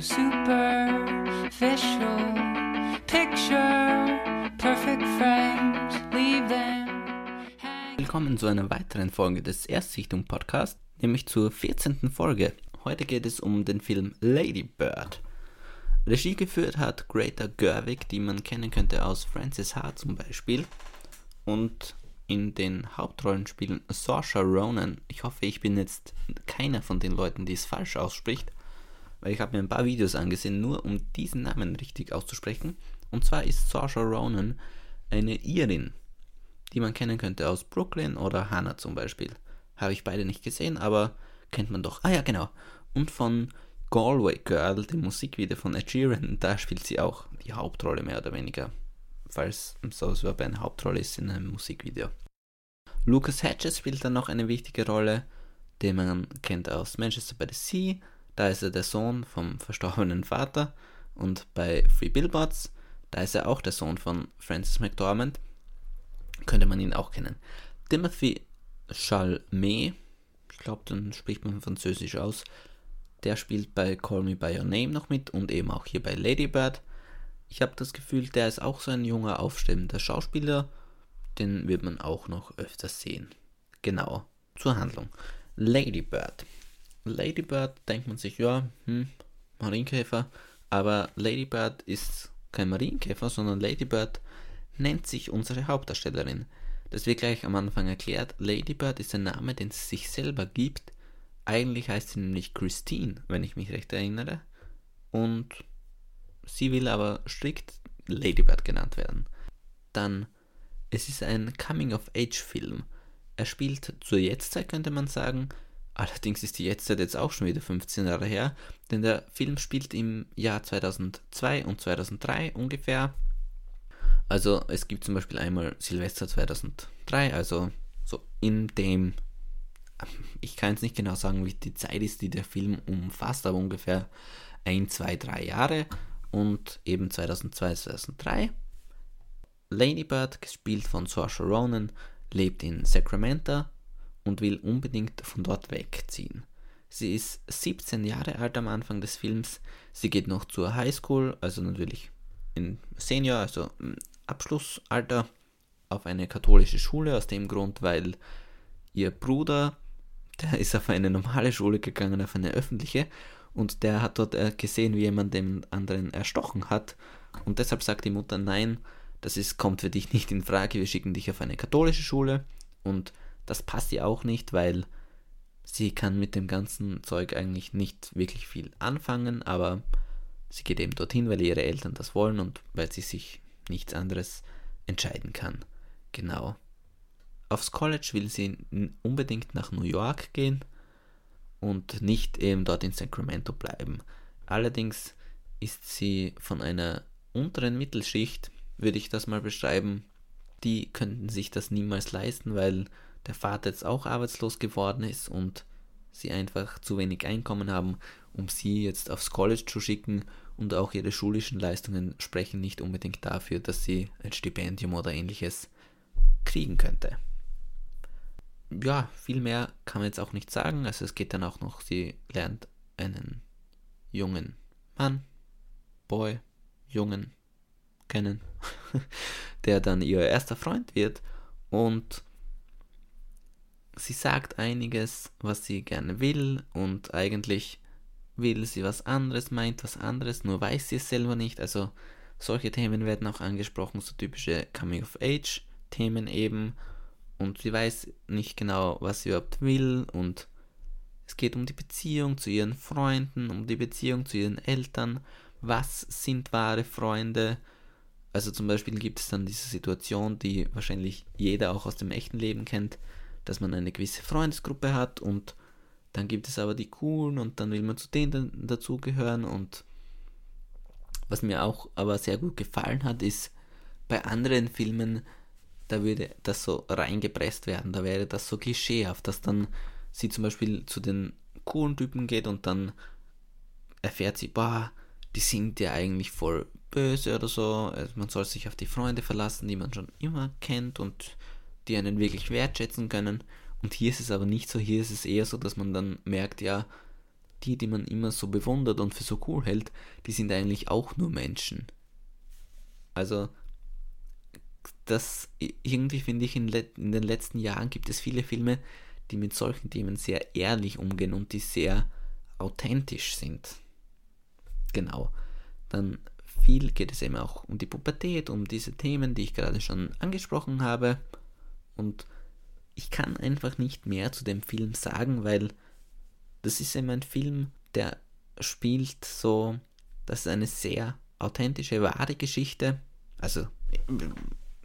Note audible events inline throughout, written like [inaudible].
so superficial. Picture perfect frames, leave them. Willkommen zu einer weiteren Folge des Erstsichtung Podcasts, nämlich zur 14. Folge. Heute geht es um den Film Lady Bird. Regie geführt hat Greta Gerwig, die man kennen könnte aus Frances Ha zum Beispiel. Und in den Hauptrollen spielen Saoirse Ronan. Ich hoffe, ich bin jetzt keiner von den Leuten, die es falsch ausspricht, weil ich habe mir ein paar Videos angesehen, nur um diesen Namen richtig auszusprechen. Und zwar ist Saoirse Ronan eine Irin, die man kennen könnte aus Brooklyn oder Hannah zum Beispiel. Habe ich beide nicht gesehen, aber kennt man doch. Ah ja, genau. Und von Galway Girl, dem Musikvideo von Ed Sheeran, da spielt sie auch die Hauptrolle mehr oder weniger. Falls es überhaupt eine Hauptrolle ist in einem Musikvideo. Lucas Hedges spielt dann noch eine wichtige Rolle, den man kennt aus Manchester by the Sea. Da ist er der Sohn vom verstorbenen Vater. Und bei Free Billboards, da ist er auch der Sohn von Francis McDormand. Könnte man ihn auch kennen. Timothy Chalamet, ich glaube, dann spricht man Französisch aus, der spielt bei Call Me By Your Name noch mit und eben auch hier bei Lady Bird. Ich habe das Gefühl, der ist auch so ein junger, aufstrebender Schauspieler. Den wird man auch noch öfters sehen. Genau, zur Handlung. Lady Bird. Lady Bird denkt man sich, ja, hm, Marienkäfer. Aber Lady Bird ist kein Marienkäfer, sondern Lady Bird nennt sich unsere Hauptdarstellerin. Das wird gleich am Anfang erklärt. Lady Bird ist ein Name, den sie sich selber gibt eigentlich heißt sie nämlich Christine, wenn ich mich recht erinnere. Und sie will aber strikt Ladybird genannt werden. Dann, es ist ein Coming-of-Age-Film. Er spielt zur Jetztzeit, könnte man sagen. Allerdings ist die Jetztzeit jetzt auch schon wieder 15 Jahre her, denn der Film spielt im Jahr 2002 und 2003 ungefähr. Also es gibt zum Beispiel einmal Silvester 2003, also so in dem ich kann jetzt nicht genau sagen, wie die Zeit ist, die der Film umfasst, aber ungefähr ein, zwei, drei Jahre und eben 2002, 2003. Lady Bird, gespielt von Saoirse Ronan, lebt in Sacramento und will unbedingt von dort wegziehen. Sie ist 17 Jahre alt am Anfang des Films. Sie geht noch zur Highschool, also natürlich in Senior, also Abschlussalter, auf eine katholische Schule, aus dem Grund, weil ihr Bruder der ist auf eine normale Schule gegangen, auf eine öffentliche, und der hat dort äh, gesehen, wie jemand den anderen erstochen hat. Und deshalb sagt die Mutter, nein, das ist, kommt für dich nicht in Frage, wir schicken dich auf eine katholische Schule. Und das passt ihr auch nicht, weil sie kann mit dem ganzen Zeug eigentlich nicht wirklich viel anfangen, aber sie geht eben dorthin, weil ihre Eltern das wollen und weil sie sich nichts anderes entscheiden kann. Genau. Aufs College will sie unbedingt nach New York gehen und nicht eben dort in Sacramento bleiben. Allerdings ist sie von einer unteren Mittelschicht, würde ich das mal beschreiben. Die könnten sich das niemals leisten, weil der Vater jetzt auch arbeitslos geworden ist und sie einfach zu wenig Einkommen haben, um sie jetzt aufs College zu schicken und auch ihre schulischen Leistungen sprechen nicht unbedingt dafür, dass sie ein Stipendium oder ähnliches kriegen könnte ja, viel mehr kann man jetzt auch nicht sagen. Also es geht dann auch noch, sie lernt einen jungen Mann, Boy, Jungen kennen, [laughs] der dann ihr erster Freund wird und sie sagt einiges, was sie gerne will und eigentlich will sie was anderes, meint was anderes, nur weiß sie es selber nicht. Also solche Themen werden auch angesprochen, so typische Coming-of-Age-Themen eben und sie weiß nicht genau, was sie überhaupt will und es geht um die Beziehung zu ihren Freunden, um die Beziehung zu ihren Eltern. Was sind wahre Freunde? Also zum Beispiel gibt es dann diese Situation, die wahrscheinlich jeder auch aus dem echten Leben kennt, dass man eine gewisse Freundesgruppe hat und dann gibt es aber die coolen und dann will man zu denen dazugehören. Und was mir auch aber sehr gut gefallen hat, ist bei anderen Filmen da würde das so reingepresst werden, da wäre das so klischeehaft, dass dann sie zum Beispiel zu den coolen Typen geht und dann erfährt sie, boah, die sind ja eigentlich voll böse oder so, also man soll sich auf die Freunde verlassen, die man schon immer kennt und die einen wirklich wertschätzen können. Und hier ist es aber nicht so, hier ist es eher so, dass man dann merkt, ja, die, die man immer so bewundert und für so cool hält, die sind eigentlich auch nur Menschen. Also, das irgendwie finde ich in, in den letzten Jahren gibt es viele Filme, die mit solchen Themen sehr ehrlich umgehen und die sehr authentisch sind. Genau. Dann viel geht es eben auch um die Pubertät, um diese Themen, die ich gerade schon angesprochen habe. Und ich kann einfach nicht mehr zu dem Film sagen, weil das ist eben ein Film, der spielt so, das ist eine sehr authentische, wahre Geschichte. Also,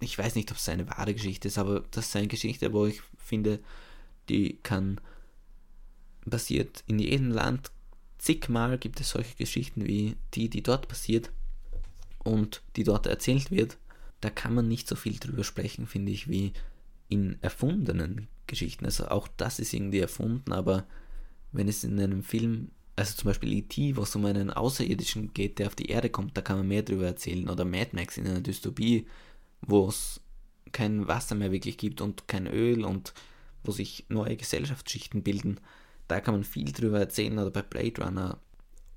ich weiß nicht, ob es eine wahre Geschichte ist, aber das ist eine Geschichte, wo ich finde, die kann passiert in jedem Land. Zigmal gibt es solche Geschichten wie die, die dort passiert und die dort erzählt wird. Da kann man nicht so viel drüber sprechen, finde ich, wie in erfundenen Geschichten. Also auch das ist irgendwie erfunden, aber wenn es in einem Film, also zum Beispiel E.T., wo es um einen Außerirdischen geht, der auf die Erde kommt, da kann man mehr drüber erzählen. Oder Mad Max in einer Dystopie, wo es kein Wasser mehr wirklich gibt und kein Öl und wo sich neue Gesellschaftsschichten bilden. Da kann man viel drüber erzählen oder bei Blade Runner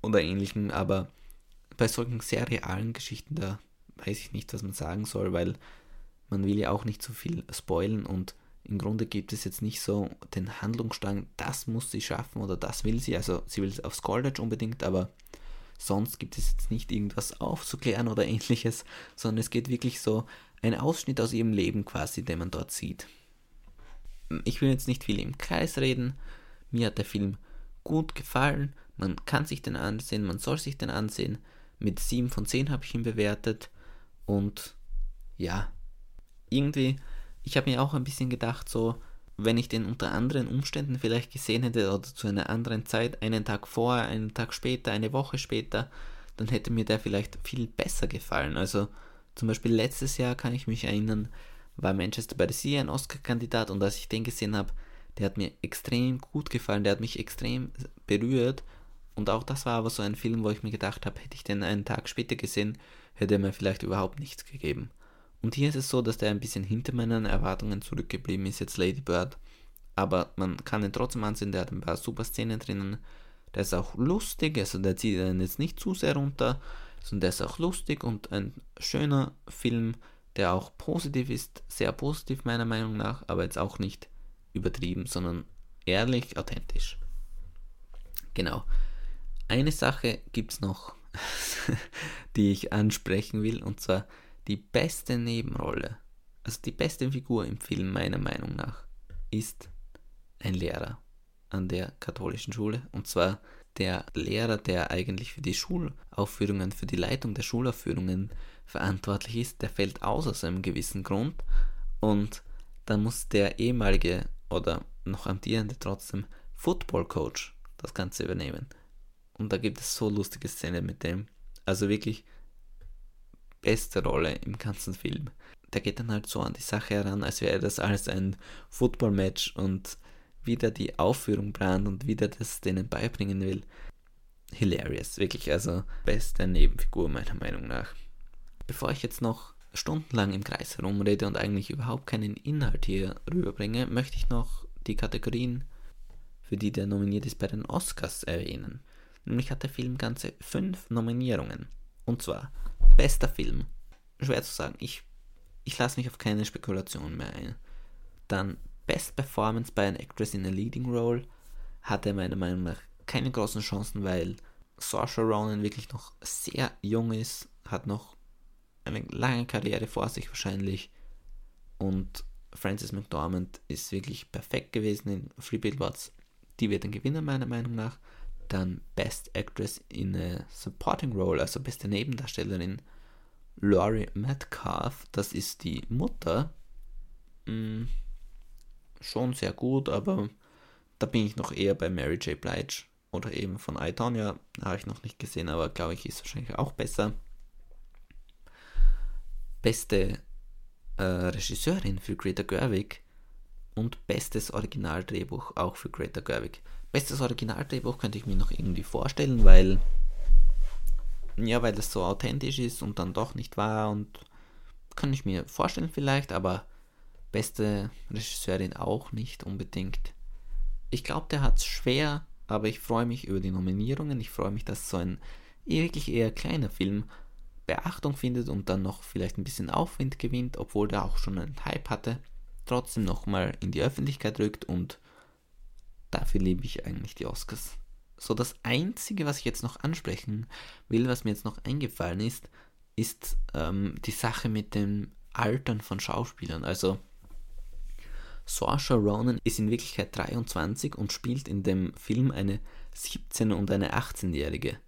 oder ähnlichem, aber bei solchen sehr realen Geschichten, da weiß ich nicht, was man sagen soll, weil man will ja auch nicht zu viel spoilen und im Grunde gibt es jetzt nicht so den Handlungsstrang, das muss sie schaffen oder das will sie. Also sie will es aufs College unbedingt, aber sonst gibt es jetzt nicht irgendwas aufzuklären oder [laughs] ähnliches, sondern es geht wirklich so ein Ausschnitt aus ihrem Leben quasi, den man dort sieht. Ich will jetzt nicht viel im Kreis reden. Mir hat der Film gut gefallen. Man kann sich den ansehen, man soll sich den ansehen. Mit 7 von 10 habe ich ihn bewertet. Und ja, irgendwie ich habe mir auch ein bisschen gedacht, so, wenn ich den unter anderen Umständen vielleicht gesehen hätte oder zu einer anderen Zeit, einen Tag vorher, einen Tag später, eine Woche später, dann hätte mir der vielleicht viel besser gefallen. Also zum Beispiel letztes Jahr kann ich mich erinnern, war Manchester by the Sea ein Oscar-Kandidat und als ich den gesehen habe, der hat mir extrem gut gefallen, der hat mich extrem berührt und auch das war aber so ein Film, wo ich mir gedacht habe, hätte ich den einen Tag später gesehen, hätte er mir vielleicht überhaupt nichts gegeben. Und hier ist es so, dass der ein bisschen hinter meinen Erwartungen zurückgeblieben ist, jetzt Lady Bird. Aber man kann ihn trotzdem ansehen, der hat ein paar super Szenen drinnen. Der ist auch lustig, also der zieht einen jetzt nicht zu sehr runter, sondern der ist auch lustig und ein schöner Film, der auch positiv ist, sehr positiv meiner Meinung nach, aber jetzt auch nicht übertrieben, sondern ehrlich, authentisch. Genau. Eine Sache gibt es noch, [laughs] die ich ansprechen will, und zwar die beste Nebenrolle, also die beste Figur im Film meiner Meinung nach, ist ein Lehrer an der katholischen Schule. Und zwar der Lehrer, der eigentlich für die Schulaufführungen, für die Leitung der Schulaufführungen verantwortlich ist, der fällt aus aus einem gewissen Grund. Und dann muss der ehemalige oder noch amtierende trotzdem Football Coach das Ganze übernehmen. Und da gibt es so lustige Szenen mit dem. Also wirklich beste Rolle im ganzen Film. Der geht dann halt so an die Sache heran, als wäre das alles ein Football-Match und wieder die Aufführung plant und wieder das denen beibringen will. Hilarious, wirklich, also beste Nebenfigur meiner Meinung nach. Bevor ich jetzt noch stundenlang im Kreis herumrede und eigentlich überhaupt keinen Inhalt hier rüberbringe, möchte ich noch die Kategorien, für die der nominiert ist, bei den Oscars erwähnen. Nämlich hat der Film ganze fünf Nominierungen. Und zwar Bester Film. Schwer zu sagen. Ich, ich lasse mich auf keine Spekulation mehr ein. Dann Best Performance by an Actress in a Leading Role hatte meiner Meinung nach keine großen Chancen, weil Saoirse Ronan wirklich noch sehr jung ist, hat noch eine lange Karriere vor sich wahrscheinlich und Frances McDormand ist wirklich perfekt gewesen in Free Billboards. Die wird ein Gewinner meiner Meinung nach. Dann Best Actress in a Supporting Role, also beste Nebendarstellerin, Laurie Metcalf, das ist die Mutter. Hm, schon sehr gut, aber da bin ich noch eher bei Mary J. Blige oder eben von I, Tonya, habe ich noch nicht gesehen, aber glaube ich ist wahrscheinlich auch besser. Beste äh, Regisseurin für Greta Gerwig und bestes Originaldrehbuch auch für Greta Gerwig. Bestes Originaldrehbuch könnte ich mir noch irgendwie vorstellen, weil ja, weil es so authentisch ist und dann doch nicht wahr und kann ich mir vorstellen vielleicht, aber beste Regisseurin auch nicht unbedingt. Ich glaube, der hat es schwer aber ich freue mich über die Nominierungen. Ich freue mich, dass so ein wirklich eher kleiner Film Beachtung findet und dann noch vielleicht ein bisschen Aufwind gewinnt, obwohl der auch schon einen Hype hatte, trotzdem nochmal in die Öffentlichkeit rückt und dafür liebe ich eigentlich die Oscars. So das Einzige, was ich jetzt noch ansprechen will, was mir jetzt noch eingefallen ist, ist ähm, die Sache mit dem Altern von Schauspielern. Also Saoirse Ronan ist in Wirklichkeit 23 und spielt in dem Film eine 17- und eine 18-Jährige.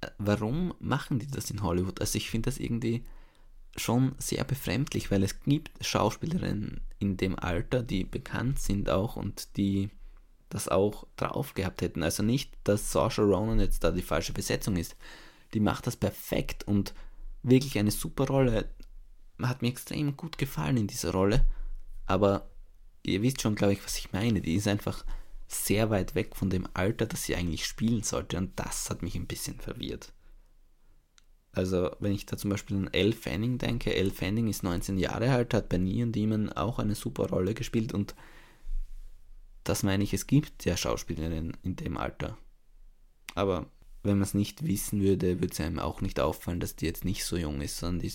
Äh, warum machen die das in Hollywood? Also ich finde das irgendwie schon sehr befremdlich, weil es gibt Schauspielerinnen in dem Alter, die bekannt sind auch und die das auch drauf gehabt hätten. Also nicht, dass Saoirse Ronan jetzt da die falsche Besetzung ist. Die macht das perfekt und wirklich eine super Rolle. Hat mir extrem gut gefallen in dieser Rolle. Aber ihr wisst schon, glaube ich, was ich meine. Die ist einfach sehr weit weg von dem Alter, das sie eigentlich spielen sollte. Und das hat mich ein bisschen verwirrt. Also, wenn ich da zum Beispiel an Elle Fanning denke, Elle Fanning ist 19 Jahre alt, hat bei Neon Demon auch eine super Rolle gespielt und das meine ich, es gibt ja Schauspielerinnen in dem Alter. Aber wenn man es nicht wissen würde, würde es einem auch nicht auffallen, dass die jetzt nicht so jung ist, sondern die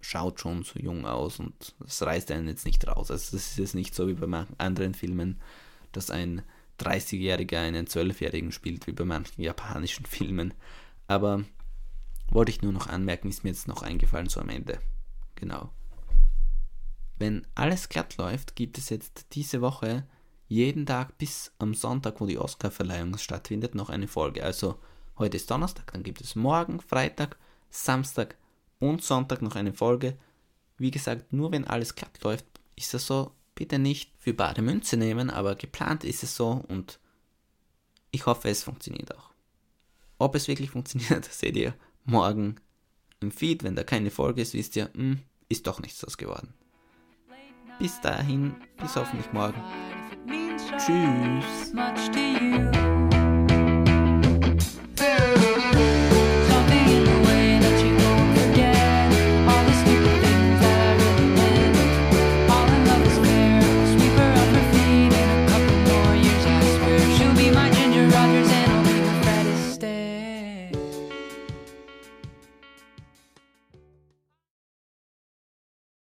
schaut schon so jung aus und das reißt einen jetzt nicht raus. Also das ist jetzt nicht so wie bei anderen Filmen, dass ein 30-Jähriger einen 12-Jährigen spielt, wie bei manchen japanischen Filmen. Aber wollte ich nur noch anmerken, ist mir jetzt noch eingefallen so am Ende. Genau. Wenn alles glatt läuft, gibt es jetzt diese Woche jeden Tag bis am Sonntag, wo die Oscar-Verleihung stattfindet, noch eine Folge. Also heute ist Donnerstag, dann gibt es morgen, Freitag, Samstag, und Sonntag noch eine Folge. Wie gesagt, nur wenn alles glatt läuft, ist das so. Bitte nicht für bare Münze nehmen, aber geplant ist es so und ich hoffe, es funktioniert auch. Ob es wirklich [laughs] funktioniert, seht ihr morgen im Feed. Wenn da keine Folge ist, wisst ihr, mh, hm, ist doch nichts draus geworden. Bis dahin, bis hoffentlich morgen. Tschüss.